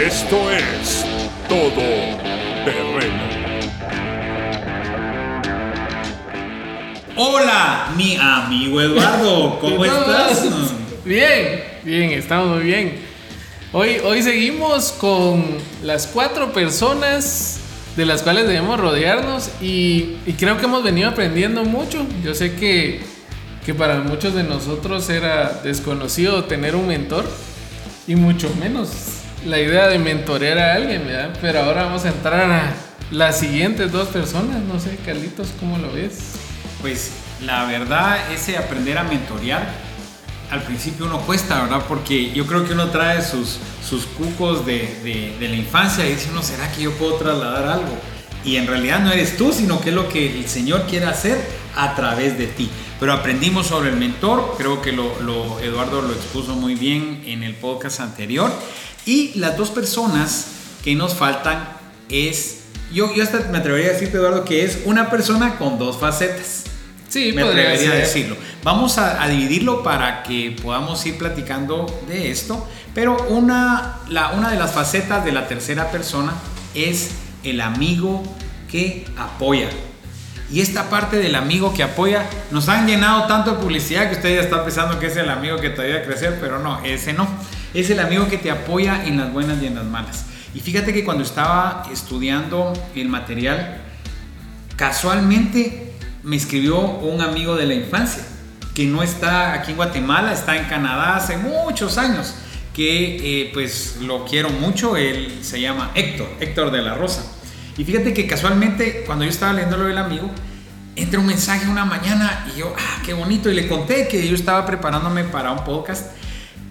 Esto es Todo Terreno. Hola, mi amigo Eduardo, ¿cómo estás? Bien, bien, estamos muy bien. Hoy, hoy seguimos con las cuatro personas de las cuales debemos rodearnos y, y creo que hemos venido aprendiendo mucho. Yo sé que, que para muchos de nosotros era desconocido tener un mentor y mucho menos la idea de mentorear a alguien, ¿verdad? Pero ahora vamos a entrar a las siguientes dos personas. No sé, Carlitos, ¿cómo lo ves? Pues la verdad, ese aprender a mentorear, al principio uno cuesta, ¿verdad? Porque yo creo que uno trae sus, sus cucos de, de, de la infancia y dice uno, ¿será que yo puedo trasladar algo? Y en realidad no eres tú, sino que es lo que el Señor quiere hacer a través de ti. Pero aprendimos sobre el mentor, creo que lo, lo, Eduardo lo expuso muy bien en el podcast anterior. Y las dos personas que nos faltan es, yo, yo hasta me atrevería a decirte, Eduardo, que es una persona con dos facetas. Sí, me atrevería a decirlo. Vamos a, a dividirlo para que podamos ir platicando de esto. Pero una, la, una de las facetas de la tercera persona es el amigo que apoya. Y esta parte del amigo que apoya, nos han llenado tanto de publicidad que usted ya está pensando que es el amigo que te ayuda a crecer, pero no, ese no. Es el amigo que te apoya en las buenas y en las malas. Y fíjate que cuando estaba estudiando el material, casualmente me escribió un amigo de la infancia, que no está aquí en Guatemala, está en Canadá hace muchos años, que eh, pues lo quiero mucho, él se llama Héctor, Héctor de la Rosa. Y fíjate que casualmente cuando yo estaba leyendo lo del amigo, entra un mensaje una mañana y yo, ah, qué bonito, y le conté que yo estaba preparándome para un podcast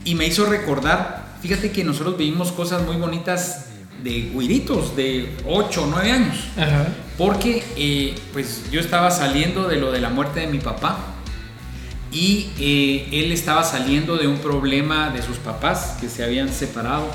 y me hizo recordar, fíjate que nosotros vivimos cosas muy bonitas de güiritos de 8 o 9 años. Ajá. Porque eh, pues yo estaba saliendo de lo de la muerte de mi papá y eh, él estaba saliendo de un problema de sus papás que se habían separado.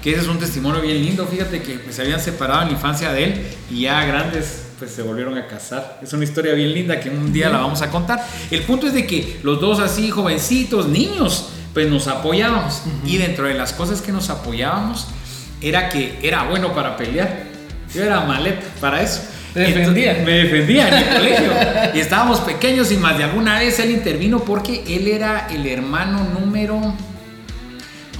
Que ese es un testimonio bien lindo, fíjate que pues, se habían separado en la infancia de él y ya grandes pues se volvieron a casar. Es una historia bien linda que un día la vamos a contar. El punto es de que los dos así jovencitos, niños, pues nos apoyábamos. Y dentro de las cosas que nos apoyábamos era que era bueno para pelear. Yo era maleta para eso. Defendía. Entonces, me defendía en el colegio. Y estábamos pequeños y más de alguna vez él intervino porque él era el hermano número...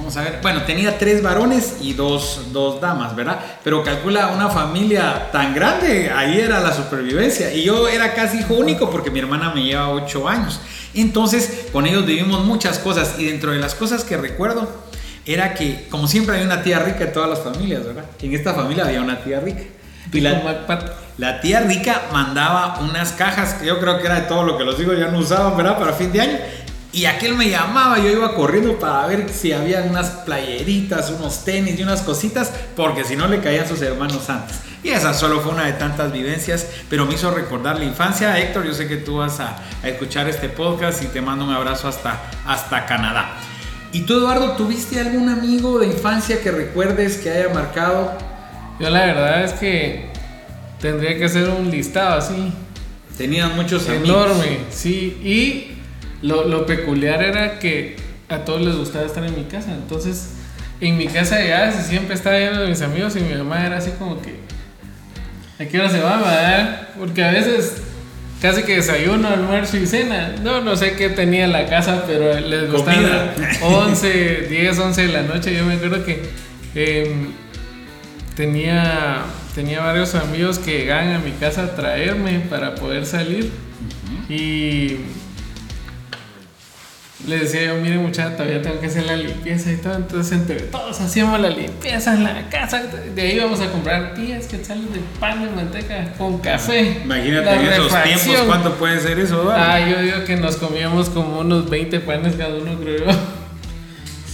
Vamos a ver. Bueno, tenía tres varones y dos, dos damas, ¿verdad? Pero calcula una familia tan grande, ahí era la supervivencia. Y yo era casi hijo único porque mi hermana me lleva ocho años. Entonces, con ellos vivimos muchas cosas. Y dentro de las cosas que recuerdo, era que, como siempre, hay una tía rica en todas las familias, ¿verdad? En esta familia había una tía rica. Y la, la tía rica mandaba unas cajas que yo creo que era de todo lo que los hijos ya no usaban, ¿verdad? Para fin de año. Y aquel me llamaba, yo iba corriendo para ver si había unas playeritas, unos tenis y unas cositas, porque si no le caían sus hermanos antes. Y esa solo fue una de tantas vivencias, pero me hizo recordar la infancia. Héctor, yo sé que tú vas a, a escuchar este podcast y te mando un abrazo hasta, hasta Canadá. ¿Y tú, Eduardo, tuviste algún amigo de infancia que recuerdes que haya marcado? Yo la verdad es que tendría que hacer un listado así. Tenían muchos amigos. Enorme, sí. Y lo, lo, peculiar era que a todos les gustaba estar en mi casa. Entonces, en mi casa ya siempre estaba lleno de mis amigos y mi mamá era así como que... ¿A qué hora se va, verdad? Porque a veces casi que desayuno, almuerzo y cena. No, no sé qué tenía en la casa, pero les gustaba 11, 10, 11 de la noche. Yo me acuerdo que eh, tenía, tenía varios amigos que llegaban a mi casa a traerme para poder salir. Uh -huh. Y les decía yo, mire muchacha, todavía tengo que hacer la limpieza y todo. Entonces entre todos hacíamos la limpieza en la casa. De ahí íbamos a comprar 10 quetzales de pan de manteca con café. Imagínate en esos tiempos, ¿cuánto puede ser eso? ¿vale? Ah, yo digo que nos comíamos como unos 20 panes cada uno, creo yo.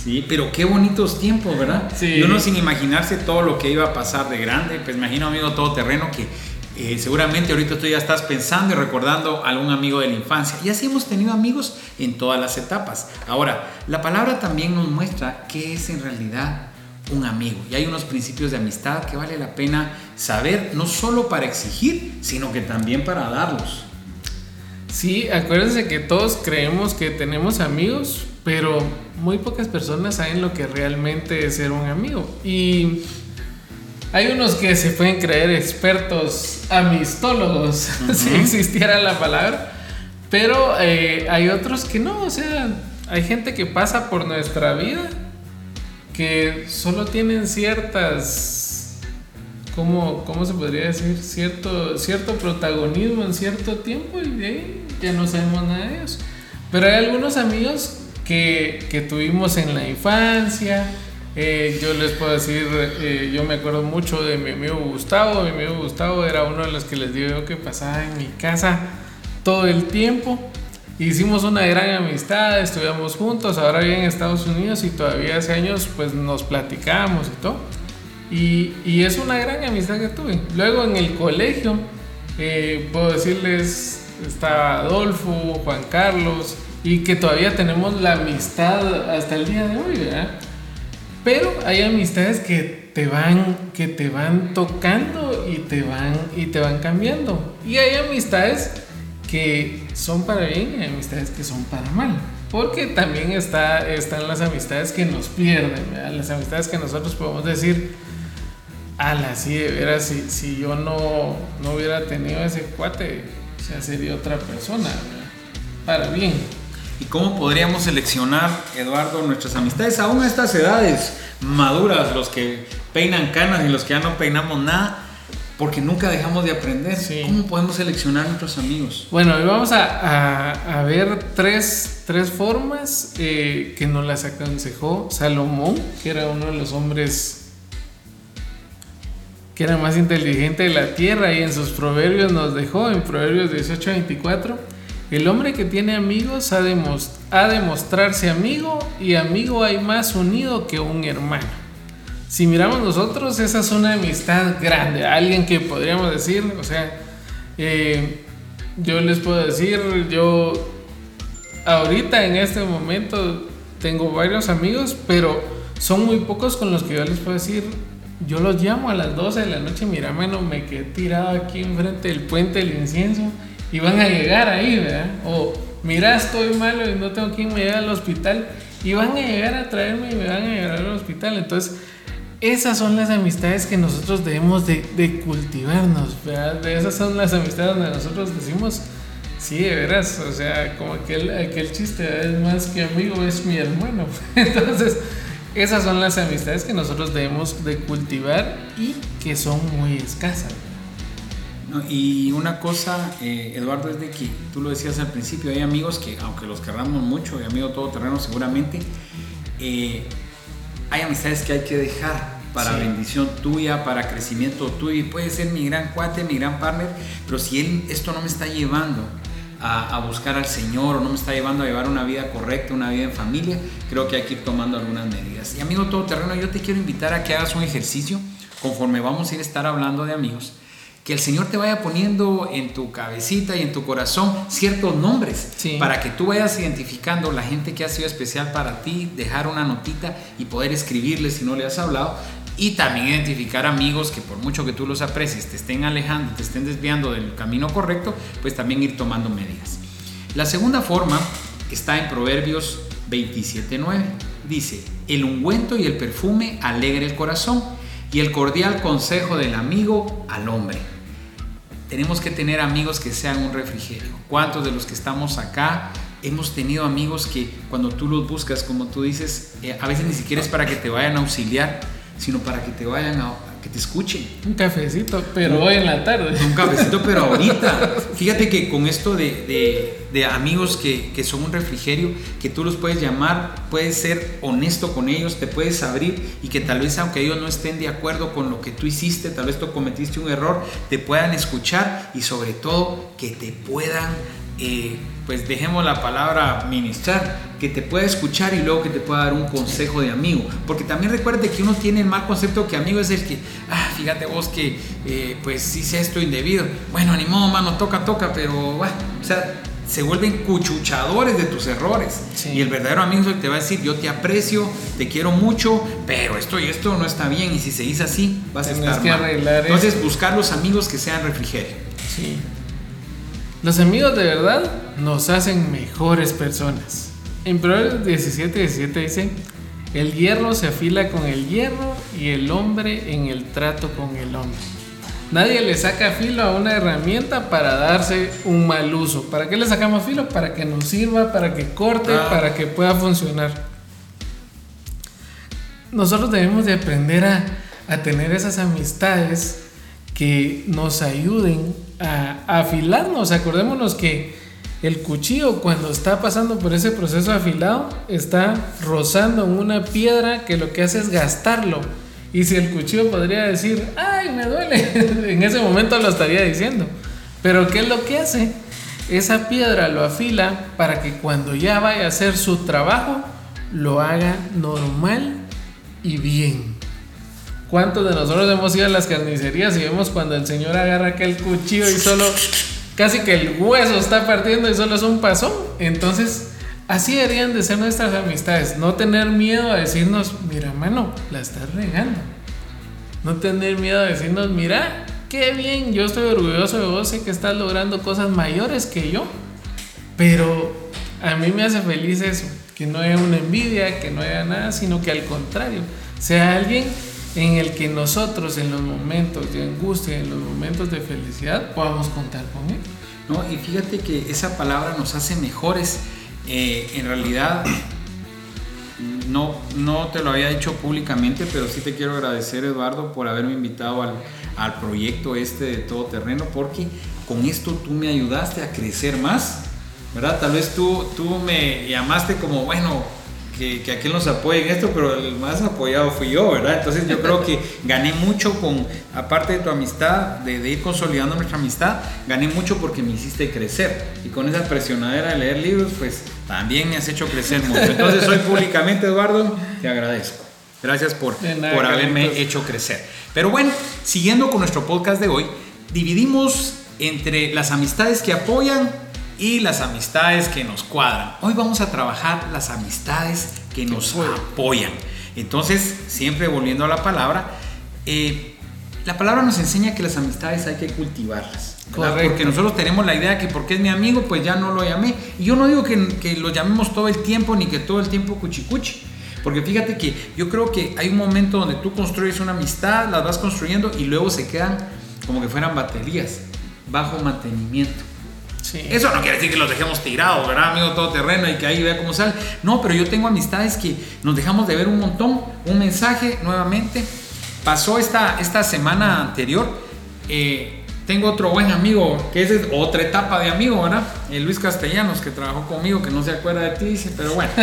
Sí, pero qué bonitos tiempos, ¿verdad? Sí. Y uno sin imaginarse todo lo que iba a pasar de grande. Pues imagino, amigo todoterreno, que eh, seguramente ahorita tú ya estás pensando y recordando a algún amigo de la infancia. Y así hemos tenido amigos en todas las etapas. Ahora, la palabra también nos muestra qué es en realidad un amigo. Y hay unos principios de amistad que vale la pena saber, no solo para exigir, sino que también para darlos. Sí, acuérdense que todos creemos que tenemos amigos, pero muy pocas personas saben lo que realmente es ser un amigo. Y hay unos que se pueden creer expertos amistólogos, si existiera la palabra, pero eh, hay otros que no, o sea, hay gente que pasa por nuestra vida que solo tienen ciertas, ¿cómo, cómo se podría decir? Cierto, cierto protagonismo en cierto tiempo y de ahí ya no sabemos nada de ellos. Pero hay algunos amigos que, que tuvimos en la infancia. Eh, yo les puedo decir, eh, yo me acuerdo mucho de mi amigo Gustavo. Mi amigo Gustavo era uno de los que les digo que pasaba en mi casa todo el tiempo. Hicimos una gran amistad, estuvimos juntos, ahora vive en Estados Unidos y todavía hace años pues nos platicamos y todo. Y, y es una gran amistad que tuve. Luego en el colegio, eh, puedo decirles, está Adolfo, Juan Carlos, y que todavía tenemos la amistad hasta el día de hoy, ¿verdad? Pero hay amistades que te van, que te van tocando y te van, y te van cambiando. Y hay amistades que son para bien y hay amistades que son para mal. Porque también está, están las amistades que nos pierden, las amistades que nosotros podemos decir, ala, sí, de veras, si, si yo no, no hubiera tenido ese cuate, o sea, sería otra persona, para bien. ¿Y cómo podríamos seleccionar, Eduardo, nuestras amistades aún a estas edades maduras, los que peinan canas y los que ya no peinamos nada? porque nunca dejamos de aprender. ¿Cómo podemos seleccionar nuestros amigos? Bueno, hoy vamos a, a, ver tres, tres formas eh, que nos las aconsejó Salomón, que era uno de los hombres que era más inteligente de la tierra y en sus proverbios nos dejó, en Proverbios 18-24, el hombre que tiene amigos ha de, mostrarse amigo y amigo hay más unido que un hermano. Si miramos nosotros, esa es una amistad grande, alguien que podríamos decir, o sea, eh, yo les puedo decir, yo ahorita en este momento tengo varios amigos, pero son muy pocos con los que yo les puedo decir, yo los llamo a las 12 de la noche, mira, mano, me quedé tirado aquí enfrente del puente del incienso y van a llegar ahí, ¿verdad? O mira, estoy malo y no tengo quien me lleve al hospital y van a llegar a traerme y me van a llevar al hospital. Entonces, esas son las amistades que nosotros debemos de, cultivarnos, ¿verdad? Esas son las amistades donde nosotros decimos, sí, de veras, o sea, como aquel, aquel chiste, es más que amigo, es mi hermano. Entonces, esas son las amistades que nosotros debemos de cultivar y que son muy escasas. Y una cosa, eh, Eduardo, es de que tú lo decías al principio, hay amigos que, aunque los querramos mucho, y amigo todoterreno seguramente, eh, hay amistades que hay que dejar para bendición tuya, para crecimiento tuyo. Y puede ser mi gran cuate, mi gran partner, pero si él, esto no me está llevando a, buscar al Señor o no me está llevando a llevar una vida correcta, una vida en familia, creo que hay que ir tomando algunas medidas. Y amigo todoterreno, yo te quiero invitar a que hagas un ejercicio conforme vamos a ir a estar hablando de amigos que el Señor te vaya poniendo en tu cabecita y en tu corazón ciertos nombres para que tú vayas identificando la gente que ha sido especial para ti, dejar una notita y poder escribirle si no le has hablado y también identificar amigos que por mucho que tú los aprecies te estén alejando, te estén desviando del camino correcto, pues también ir tomando medidas. La segunda forma está en Proverbios 27.9. Dice, el ungüento y el perfume alegra el corazón y el cordial consejo del amigo al hombre. Tenemos que tener amigos que sean un refrigerio. ¿Cuántos de los que estamos acá hemos tenido amigos que cuando tú los buscas, como tú dices, eh, a veces ni siquiera es para que te vayan a auxiliar, sino para que te vayan a que te escuchen. Un cafecito, pero hoy en la tarde. Un cafecito, pero ahorita. Fíjate que con esto de, de, amigos que, que, son un refrigerio, que tú los puedes llamar, puedes ser honesto con ellos, te puedes abrir y que tal vez aunque ellos no estén de acuerdo con lo que tú hiciste, tal vez tú cometiste un error, te puedan escuchar y sobre todo que te puedan eh, pues dejemos la palabra ministrar, que te pueda escuchar y luego que te pueda dar un consejo de amigo. Porque también recuerde que uno tiene el mal concepto que amigo es el que, ah, fíjate vos que eh, pues hice esto indebido. Bueno, ni modo, mano, toca, toca, pero, bueno, o sea, se vuelven cuchuchadores de tus errores. Y el verdadero amigo es el que te va a decir, yo te aprecio, te quiero mucho, pero esto y esto no está bien y si se dice así, vas a estar mal. Entonces, buscar los amigos que sean refrigerio. Sí. Los amigos de verdad nos hacen mejores personas. En Proverbios 17, 17 dice, el hierro se afila con el hierro y el hombre en el trato con el hombre. Nadie le saca filo a una herramienta para darse un mal uso. ¿Para qué le sacamos filo? Para que nos sirva, para que corte, Ah. para que pueda funcionar. Nosotros debemos de aprender a, a tener esas amistades que nos ayuden a, afilarnos. Acordémonos que el cuchillo cuando está pasando por ese proceso afilado está rozando una piedra que lo que hace es gastarlo. Y si el cuchillo podría decir, ay, me duele, en ese momento lo estaría diciendo. Pero ¿qué es lo que hace? Esa piedra lo afila para que cuando ya vaya a hacer su trabajo, lo haga normal y bien. ¿Cuántos de nosotros hemos ido a las carnicerías y vemos cuando el señor agarra aquel cuchillo y solo casi que el hueso está partiendo y solo es un pasón? Entonces, así deberían de ser nuestras amistades. No tener miedo a decirnos, mira, mano, la estás regando. No tener miedo a decirnos, mira, qué bien, yo estoy orgulloso de vos, sé que estás logrando cosas mayores que yo. Pero a mí me hace feliz eso, que no haya una envidia, que no haya nada, sino que al contrario, sea alguien en el que nosotros en los momentos de angustia, en los momentos de felicidad, podamos contar con él. ¿no? Y fíjate que esa palabra nos hace mejores. Eh, en realidad, no, no te lo había dicho públicamente, pero sí te quiero agradecer, Eduardo, por haberme invitado al, al proyecto este de todo terreno, porque con esto tú me ayudaste a crecer más, ¿verdad? Tal vez tú, tú me llamaste como, bueno, que, que aquel nos apoye en esto, pero el más apoyado fui yo, ¿verdad? Entonces yo creo que gané mucho con, aparte de tu amistad, de, de ir consolidando nuestra amistad, gané mucho porque me hiciste crecer. Y con esa presionadera de leer libros, pues también me has hecho crecer mucho. Entonces hoy públicamente, Eduardo, te agradezco. Gracias por, nada, por haberme hecho crecer. Pero bueno, siguiendo con nuestro podcast de hoy, dividimos entre las amistades que apoyan y las amistades que nos cuadran. Hoy vamos a trabajar las amistades que nos apoyan. Entonces, siempre volviendo a la palabra, eh, la palabra nos enseña que las amistades hay que cultivarlas. Porque nosotros tenemos la idea que porque es mi amigo, pues ya no lo llamé. Y yo no digo que, que lo llamemos todo el tiempo, ni que todo el tiempo cuchicuchi. Porque fíjate que yo creo que hay un momento donde tú construyes una amistad, las vas construyendo y luego se quedan como que fueran baterías, bajo mantenimiento. Sí. Eso no quiere decir que los dejemos tirados, ¿verdad, amigo todoterreno? Y que ahí vea cómo sale. No, pero yo tengo amistades que nos dejamos de ver un montón. Un mensaje nuevamente. Pasó esta, esta semana anterior. eh, tengo otro buen amigo, que esa es otra etapa de amigo, ¿verdad? Eh, Luis Castellanos, que trabajó conmigo, que no se acuerda de ti, dice, pero bueno.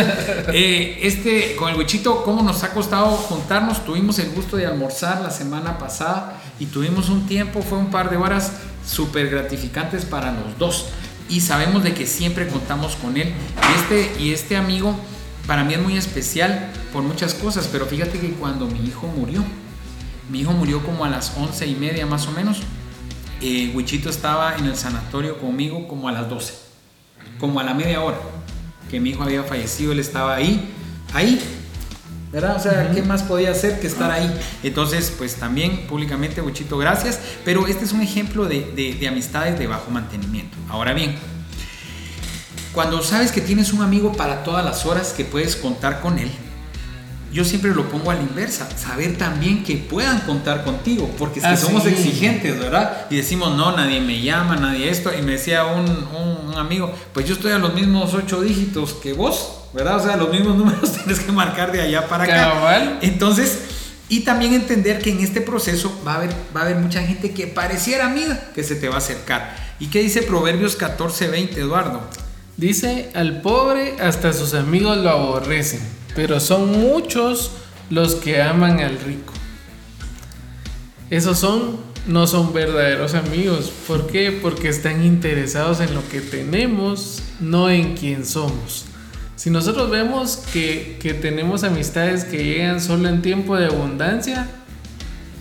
Eh, este, con el Wichito, ¿cómo nos ha costado juntarnos? Tuvimos el gusto de almorzar la semana pasada y tuvimos un tiempo, fue un par de horas súper gratificantes para los dos. Y sabemos de que siempre contamos con él. Y este, y este amigo para mí es muy especial por muchas cosas, pero fíjate que cuando mi hijo murió, mi hijo murió como a las once y media más o menos, eh, estaba en el sanatorio conmigo como a las 12, como a la media hora que mi hijo había fallecido, él estaba ahí, ahí, ¿verdad? O sea, ¿qué más podía hacer que estar ahí? Entonces, pues también públicamente, Wichito, gracias, pero este es un ejemplo de, de- de amistades de bajo mantenimiento. Ahora bien, cuando sabes que tienes un amigo para todas las horas que puedes contar con él, yo siempre lo pongo a la inversa, saber también que puedan contar contigo, porque es que Ah, somos sí. exigentes, ¿verdad? Y decimos, no, nadie me llama, nadie esto, y me decía un, un- un amigo, pues yo estoy a los mismos ocho dígitos que vos, ¿verdad? O sea, los mismos números tienes que marcar de allá para acá. Cabal. Entonces, y también entender que en este proceso va a haber, va a haber mucha gente que pareciera amiga que se te va a acercar. ¿Y qué dice Proverbios 14:20, Eduardo? Dice, al pobre hasta sus amigos lo aborrecen, pero son muchos los que aman al rico. Esos son, no son verdaderos amigos. ¿Por qué? Porque están interesados en lo que tenemos, no en quién somos. Si nosotros vemos que, que tenemos amistades que llegan solo en tiempo de abundancia,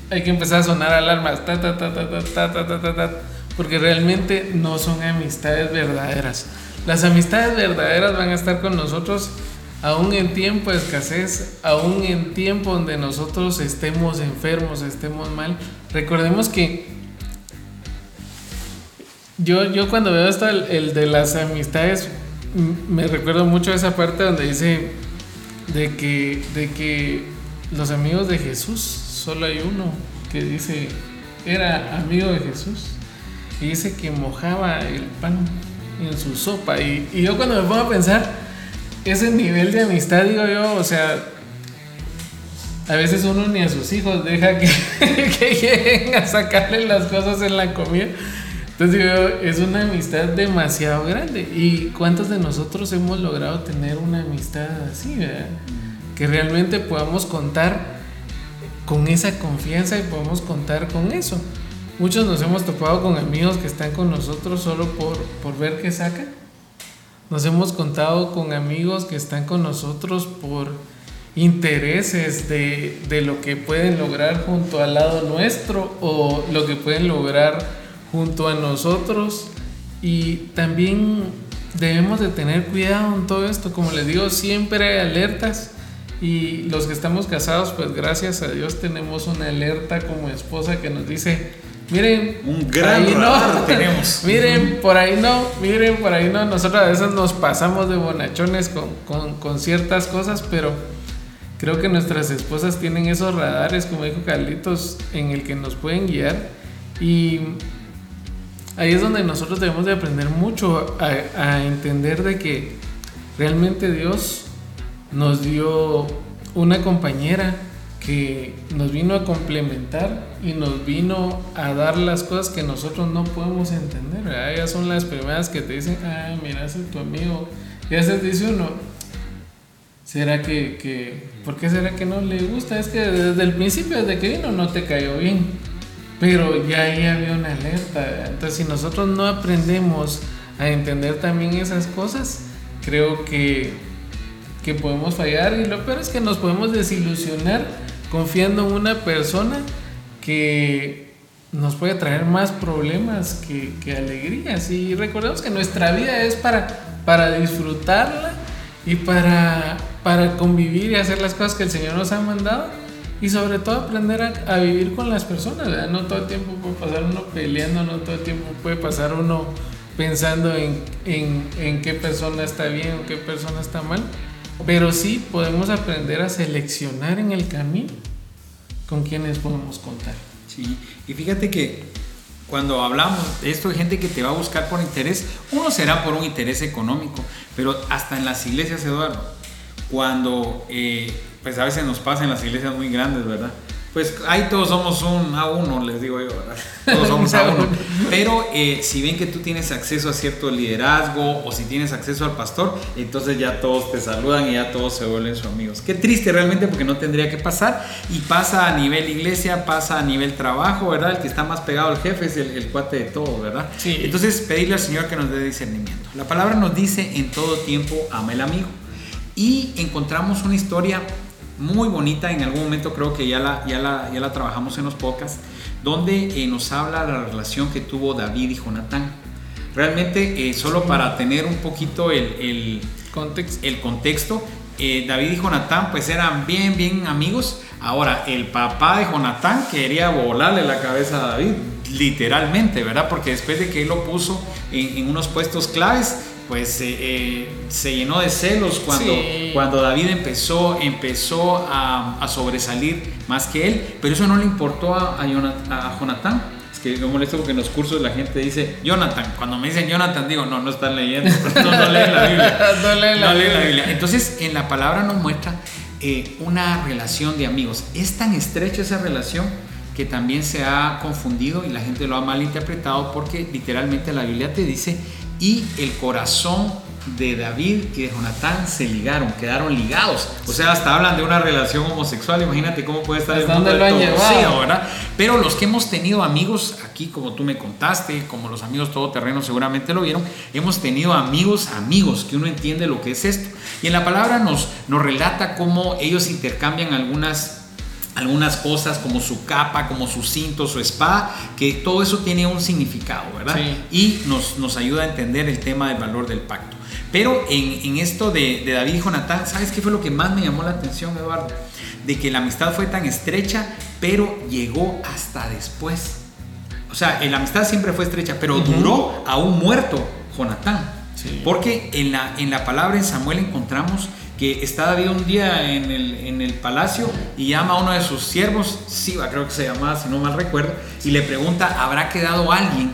hay que empezar a sonar alarmas, ta, ta, ta, ta, ta, ta, ta, ta, ta, porque realmente no son amistades verdaderas. Las amistades verdaderas van a estar con nosotros aún en tiempo de escasez, aún en tiempo donde nosotros estemos enfermos, estemos mal. Recordemos que yo, yo cuando veo esto, el de las amistades me recuerdo mucho esa parte donde dice de que, de que los amigos de Jesús, solo hay uno que dice, era amigo de Jesús, y dice que mojaba el pan en su sopa. Y, y yo cuando me pongo a pensar, ese nivel de amistad, digo yo, o sea, a veces uno ni a sus hijos deja que, que lleguen a sacarle las cosas en la comida. Entonces es una amistad demasiado grande. ¿Y cuántos de nosotros hemos logrado tener una amistad así, ¿verdad? Que realmente podamos contar con esa confianza y podamos contar con eso. Muchos nos hemos topado con amigos que están con nosotros solo por, por ver qué sacan. Nos hemos contado con amigos que están con nosotros por intereses de, de, lo que pueden lograr junto al lado nuestro o lo que pueden lograr junto a nosotros. Y también debemos de tener cuidado en todo esto. Como les digo, siempre hay alertas. Y los que estamos casados, pues gracias a Dios tenemos una alerta como esposa que nos dice, miren, un gran ahí no, tenemos. miren, por ahí no, miren, por ahí no. Nosotros a veces nos pasamos de bonachones con, con, con ciertas cosas, pero creo que nuestras esposas tienen esos radares, como dijo Carlitos, en el que nos pueden guiar. Y ahí es donde nosotros debemos de aprender mucho a, entender de que realmente Dios nos dio una compañera que nos vino a complementar y nos vino a dar las cosas que nosotros no podemos entender. ¿verdad? Ellas son las primeras que te dicen, ah, mira, ese es tu amigo. Y a veces dice uno, ¿será que, que, por qué será que no le gusta? Es que desde el principio, desde que vino, no te cayó bien. Pero ya ahí había una alerta. Entonces, si nosotros no aprendemos a entender también esas cosas, creo que, que podemos fallar. Y lo peor es que nos podemos desilusionar confiando en una persona que nos puede traer más problemas que, que alegrías. Y recordemos que nuestra vida es para, para disfrutarla y para, para convivir y hacer las cosas que el Señor nos ha mandado. Y sobre todo aprender a, a vivir con las personas. ¿verdad? No todo el tiempo puede pasar uno peleando, no todo el tiempo puede pasar uno pensando en, en, en qué persona está bien o qué persona está mal. Pero sí podemos aprender a seleccionar en el camino con quienes podemos contar. Sí, y fíjate que cuando hablamos de esto de gente que te va a buscar por interés, uno será por un interés económico, pero hasta en las iglesias, Eduardo, cuando, eh, pues a veces nos pasa en las iglesias muy grandes, ¿verdad? Pues ahí todos somos un a uno, les digo yo, ¿verdad? Todos somos a uno. Pero eh, si ven que tú tienes acceso a cierto liderazgo o si tienes acceso al pastor, entonces ya todos te saludan y ya todos se vuelven sus amigos. Qué triste realmente porque no tendría que pasar. Y pasa a nivel iglesia, pasa a nivel trabajo, ¿verdad? El que está más pegado al jefe es el, el cuate de todo, ¿verdad? Sí. Entonces pedirle al Señor que nos dé discernimiento. La palabra nos dice en todo tiempo, ama el amigo. Y encontramos una historia muy bonita, en algún momento creo que ya la, ya la, ya la trabajamos en los podcasts, donde eh, nos habla la relación que tuvo David y Jonatán. Realmente, eh, solo para tener un poquito el, el, Contexto. el contexto, eh, David y Jonatán pues eran bien, bien amigos. Ahora, el papá de Jonatán quería volarle la cabeza a David, literalmente, ¿verdad? Porque después de que él lo puso en, en unos puestos claves, pues eh, eh, se llenó de celos cuando, Sí. cuando David empezó, empezó a, a sobresalir más que él, pero eso no le importó a, a Jonat- a Jonatán. Es que me molesto porque en los cursos la gente dice Jonathan. Cuando me dicen Jonathan, digo, no, no están leyendo, no, no leen la Biblia. No leen la No leen la. Biblia. Entonces, en la palabra nos muestra eh, una relación de amigos. Es tan estrecha esa relación que también se ha confundido y la gente lo ha malinterpretado porque literalmente la Biblia te dice y el corazón de David y de Jonatán se ligaron, quedaron ligados. O sea, hasta hablan de una relación homosexual. Imagínate cómo puede estar el ¿Hasta mundo lo han llevado? ¿verdad? Pero los que hemos tenido amigos aquí, como tú me contaste, como los amigos todoterrenos seguramente lo vieron, hemos tenido amigos, amigos, que uno entiende lo que es esto. Y en la palabra nos, nos relata cómo ellos intercambian algunas algunas cosas como su capa, como su cinto, su espada, que todo eso tiene un significado, ¿verdad? Sí. Y nos, nos ayuda a entender el tema del valor del pacto. Pero en, en esto de, de David y Jonatán, ¿sabes qué fue lo que más me llamó la atención, Eduardo? De que la amistad fue tan estrecha, pero llegó hasta después. O sea, la amistad siempre fue estrecha, pero Ujú. duró a un muerto Jonatán. Sí. Porque en la, en la palabra en Samuel encontramos que está David un día en el, en el palacio y llama a uno de sus siervos, Siba creo que se llamaba, si no mal recuerdo, y le pregunta, ¿habrá quedado alguien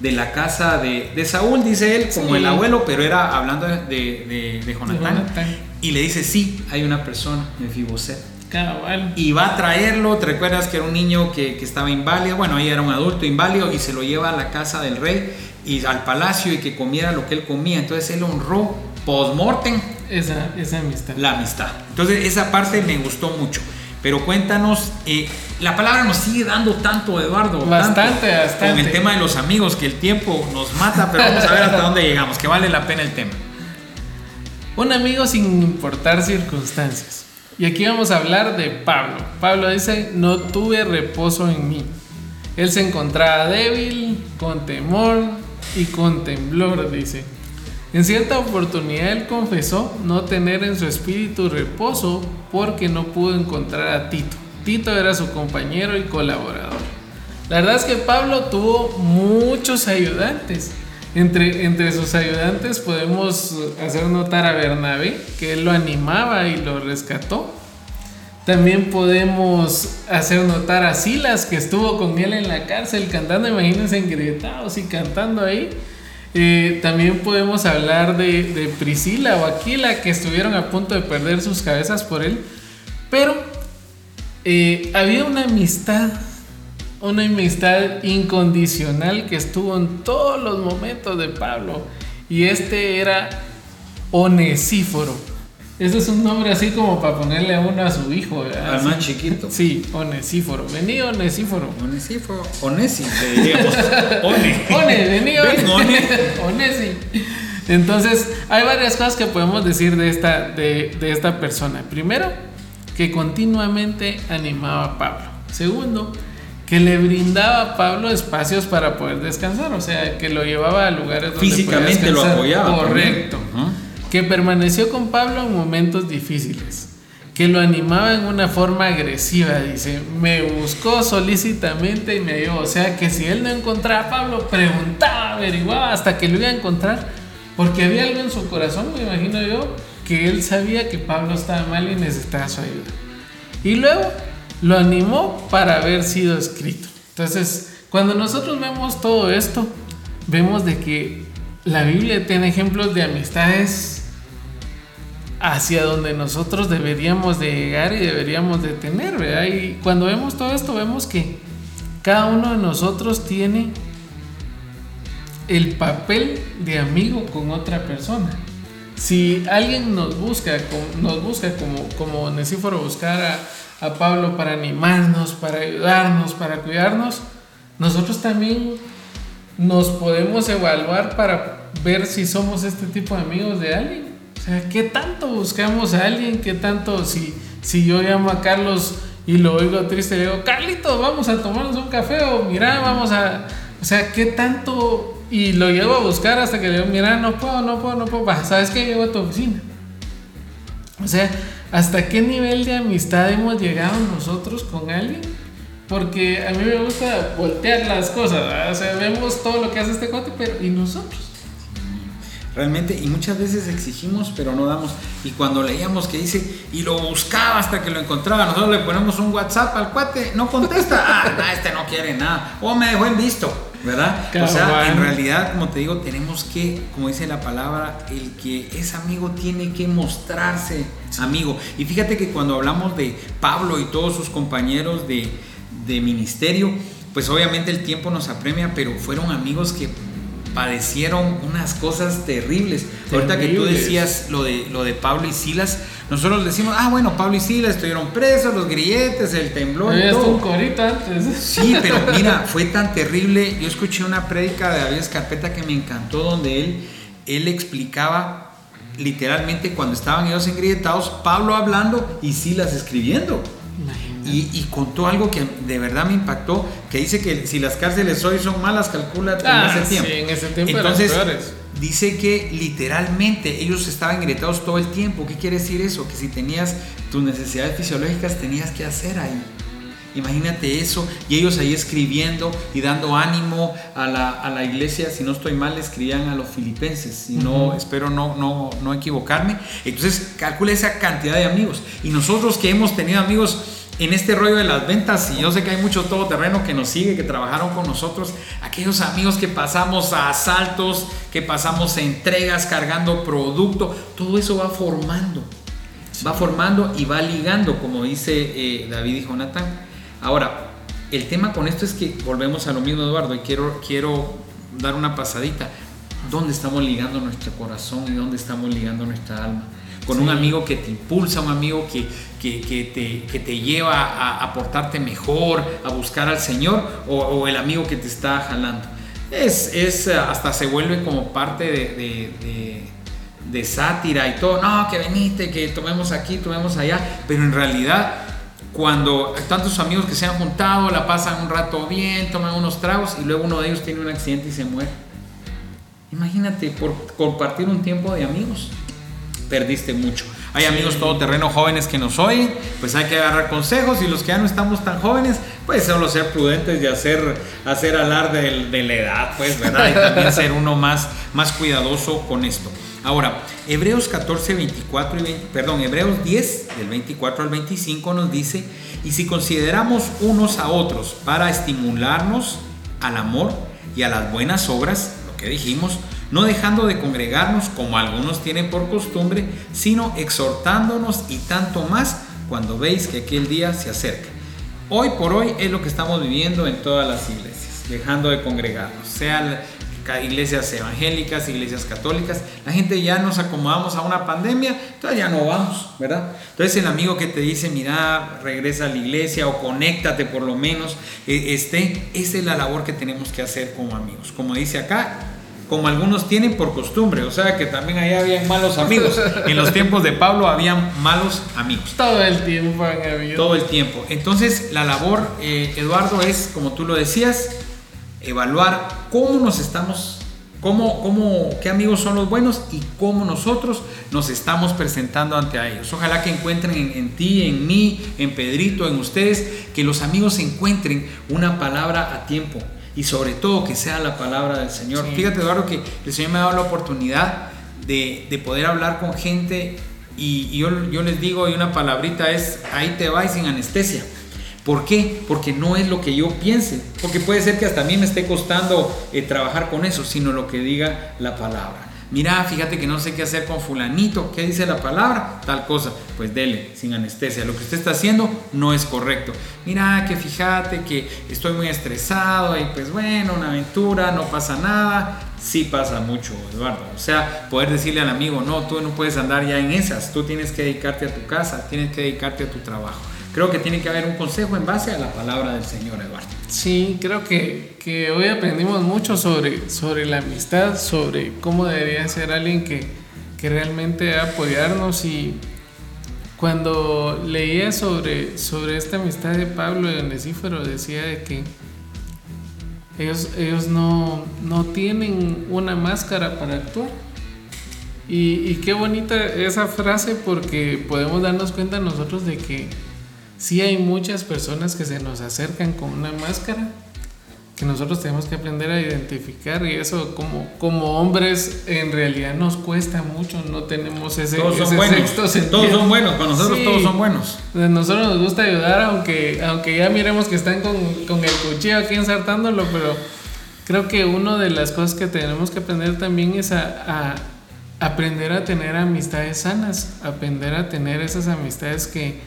de la casa de, de Saúl? Dice él, como Sí. el abuelo, pero era hablando de, de, de Jonatán. Jonatán. Y le dice, sí, hay una persona, Mefiboset. Cabal. Y va a traerlo, ¿te recuerdas que era un niño que, que estaba inválido? Bueno, ahí era un adulto inválido y se lo lleva a la casa del rey y al palacio y que comiera lo que él comía. Entonces él honró post-mortem Esa, esa amistad. la amistad. Entonces esa parte me gustó mucho. Pero cuéntanos, eh, la palabra nos sigue dando tanto, Eduardo. Bastante, tanto, bastante. Con el tema de los amigos, que el tiempo nos mata, pero vamos a ver hasta dónde llegamos, que vale la pena el tema. Un amigo sin importar circunstancias. Y aquí vamos a hablar de Pablo. Pablo dice, no tuve reposo en mí. Él se encontraba débil, con temor y con temblor, dice. En cierta oportunidad él confesó no tener en su espíritu reposo porque no pudo encontrar a Tito. Tito era su compañero y colaborador. La verdad es que Pablo tuvo muchos ayudantes. Entre, entre sus ayudantes podemos hacer notar a Bernabé, que él lo animaba y lo rescató. También podemos hacer notar a Silas, que estuvo con él en la cárcel cantando, imagínense engrietados y cantando ahí. Eh, también podemos hablar de, de Priscila o Aquila, que estuvieron a punto de perder sus cabezas por él. Pero eh, había una amistad, una amistad incondicional que estuvo en todos los momentos de Pablo. Y este era Onesíforo. Ese es un nombre así como para ponerle a uno a su hijo. ¿verdad? Al más chiquito. Sí, Onesíforo. Vení, Onesíforo. Onesifo. Onesi, le diríamos. One. One, vení, Ven, One. One. Onesi. Entonces, hay varias cosas que podemos decir de esta, de, de esta persona. Primero, que continuamente animaba a Pablo. Segundo, que le brindaba a Pablo espacios para poder descansar, o sea, que lo llevaba a lugares donde Físicamente podía lo descansar. apoyaba. Correcto. Que permaneció con Pablo en momentos difíciles. Que lo animaba en una forma agresiva, dice. Me buscó solícitamente y me ayudó. O sea, que si él no encontraba a Pablo, preguntaba, averiguaba hasta que lo iba a encontrar. Porque había algo en su corazón, me imagino yo, que él sabía que Pablo estaba mal y necesitaba su ayuda. Y luego lo animó para haber sido escrito. Entonces, cuando nosotros vemos todo esto, vemos de que la Biblia tiene ejemplos de amistades hacia donde nosotros deberíamos de llegar y deberíamos de tener, ¿verdad? Y cuando vemos todo esto, vemos que cada uno de nosotros tiene el papel de amigo con otra persona. Si alguien nos busca, nos busca como, como Onesíforo buscar a, a Pablo para animarnos, para ayudarnos, para cuidarnos, nosotros también nos podemos evaluar para ver si somos este tipo de amigos de alguien. Sea, ¿qué tanto buscamos a alguien? ¿Qué tanto si, si yo llamo a Carlos y lo oigo triste, le digo, Carlito, vamos a tomarnos un café o mira, vamos a... O sea, ¿qué tanto? Y lo llevo a buscar hasta que le digo, mira, no puedo, no puedo, no puedo. ¿Sabes qué? Llego a tu oficina. O sea, ¿hasta qué nivel de amistad hemos llegado nosotros con alguien? Porque a mí me gusta voltear las cosas, o sea, vemos todo lo que hace este cuate, pero ¿y nosotros? Realmente, y muchas veces exigimos, pero no damos. Y cuando leíamos que dice, y lo buscaba hasta que lo encontraba, nosotros le ponemos un WhatsApp al cuate, no contesta, ah, este no quiere nada, o me dejó en visto, ¿verdad? O sea, en realidad, como te digo, tenemos que, como dice la palabra, el que es amigo tiene que mostrarse amigo. Y fíjate que cuando hablamos de Pablo y todos sus compañeros de, de ministerio, pues obviamente el tiempo nos apremia, pero fueron amigos que padecieron unas cosas terribles. Ahorita que tú decías lo de, lo de Pablo y Silas, nosotros decimos, ah, bueno, Pablo y Silas estuvieron presos, los grilletes, el temblor Había todo. un corito antes. Sí, pero mira, fue tan terrible. Yo escuché una prédica de David Escarpeta que me encantó, donde él, él explicaba literalmente cuando estaban ellos engrilletados, Pablo hablando y Silas escribiendo. Y, y contó algo que de verdad me impactó, que dice que si las cárceles hoy son malas, calcula Ah, en ese tiempo. sí, en ese tiempo eran Entonces, peores. dice que literalmente ellos estaban engrilletados todo el tiempo. ¿Qué quiere decir eso? Que si tenías tus necesidades fisiológicas tenías que hacer ahí. Imagínate eso, y ellos ahí escribiendo y dando ánimo a la, iglesia, si no estoy mal, escribían a los filipenses, si no, espero no, no, no equivocarme. Entonces, calcula esa cantidad de amigos. Y nosotros que hemos tenido amigos en este rollo de las ventas, y yo sé que hay mucho todoterreno que nos sigue, que trabajaron con nosotros, aquellos amigos que pasamos a asaltos, que pasamos a entregas cargando producto, todo eso va formando, va formando y va ligando, como dice eh, David y Jonathan Ahora, el tema con esto es que volvemos a lo mismo, Eduardo, y quiero, quiero dar una pasadita. ¿Dónde estamos ligando nuestro corazón y dónde estamos ligando nuestra alma? Con un amigo que te impulsa, un amigo que, que, te, te, lleva a, portarte mejor, a buscar al Señor, o, el amigo que te está jalando. Es, es, hasta se vuelve como parte de, de sátira y todo. No, que veniste, que tomemos aquí, tomemos allá, pero en realidad cuando tantos amigos que se han juntado, la pasan un rato bien, toman unos tragos y luego uno de ellos tiene un accidente y se muere. Imagínate, por compartir un tiempo de amigos, perdiste mucho. Hay amigos todoterreno jóvenes que nos oyen, pues hay que agarrar consejos y los que ya no estamos tan jóvenes, pues solo ser prudentes y hacer, hacer alarde de, la edad, pues, ¿verdad? Y también ser uno más, más cuidadoso con esto. Ahora, Hebreos 14, 24 y perdón, Hebreos 10, del 24 al 25 nos dice, y si consideramos unos a otros para estimularnos al amor y a las buenas obras, lo que dijimos, no dejando de congregarnos como algunos tienen por costumbre, sino exhortándonos y tanto más cuando veis que aquel día se acerca. Hoy por hoy es lo que estamos viviendo en todas las iglesias, dejando de congregarnos, sea iglesias evangélicas, iglesias católicas, la gente ya nos acomodamos a una pandemia, entonces ya no vamos, ¿verdad? Entonces el amigo que te dice, mira, regresa a la iglesia o conéctate por lo menos, e, este, es la labor que tenemos que hacer como amigos. Como dice acá, como algunos tienen por costumbre, o sea que también ahí habían malos amigos. En los tiempos de Pablo habían malos amigos. Todo el tiempo han habido. Todo el tiempo. Entonces la labor, eh, Eduardo, es, como tú lo decías, evaluar cómo nos estamos, cómo, cómo, qué amigos son los buenos y cómo nosotros nos estamos presentando ante ellos. Ojalá que encuentren en, ti, en mí, en Pedrito, en ustedes, que los amigos encuentren una palabra a tiempo y sobre todo que sea la palabra del Señor. Fíjate, Eduardo, que el Señor me ha dado la oportunidad de, poder hablar con gente y, yo, yo les digo, y una palabrita es, ahí te va y sin anestesia. ¿Por qué? Porque no es lo que yo piense. Porque puede ser que hasta a mí me esté costando eh, trabajar con eso, sino lo que diga la palabra. Mira, fíjate que no sé qué hacer con fulanito. ¿Qué dice la palabra? Tal cosa. Pues dele, sin anestesia. Lo que usted está haciendo no es correcto. Mira, que fíjate que estoy muy estresado y pues bueno, una aventura, no pasa nada. Sí pasa mucho, Eduardo. O sea, poder decirle al amigo, no, tú no puedes andar ya en esas. Tú tienes que dedicarte a tu casa, tienes que dedicarte a tu trabajo creo que tiene que haber un consejo en base a la palabra del Señor Eduardo. Sí, creo que, que hoy aprendimos mucho sobre, sobre la amistad, sobre cómo debería ser alguien que, que realmente apoyarnos y cuando leía sobre, sobre esta amistad de Pablo y Onesífero decía de que ellos, ellos no, no tienen una máscara para actuar. Y, y, qué bonita esa frase porque podemos darnos cuenta nosotros de que sí hay muchas personas que se nos acercan con una máscara que nosotros tenemos que aprender a identificar y eso como, como hombres en realidad nos cuesta mucho, no tenemos ese, todos son buenos. Todos son buenos, para nosotros todos son buenos. A nosotros nos gusta ayudar aunque, aunque ya miremos que están con, con el cuchillo aquí ensartándolo, pero creo que una de las cosas que tenemos que aprender también es a, a aprender a tener amistades sanas, aprender a tener esas amistades que,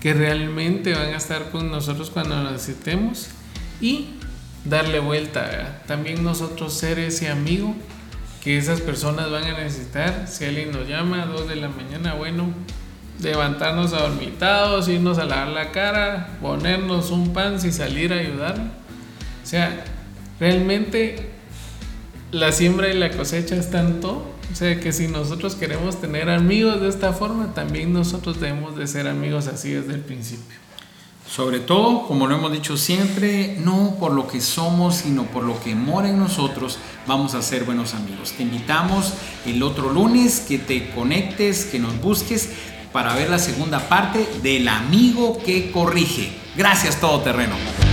que realmente van a estar con nosotros cuando necesitemos y darle vuelta. También nosotros ser ese amigo que esas personas van a necesitar. Si alguien nos llama a 2 de la mañana, bueno, levantarnos adormitados, irnos a lavar la cara, ponernos un pan y salir a ayudar. O sea, realmente la siembra y la cosecha están todo o sea que si nosotros queremos tener amigos de esta forma, también nosotros debemos de ser amigos así desde el principio. Sobre todo, como lo hemos dicho siempre, no por lo que somos, sino por lo que mora en nosotros, vamos a ser buenos amigos. Te invitamos el otro lunes que te conectes, que nos busques para ver la segunda parte del amigo que corrige. Gracias, Todoterreno.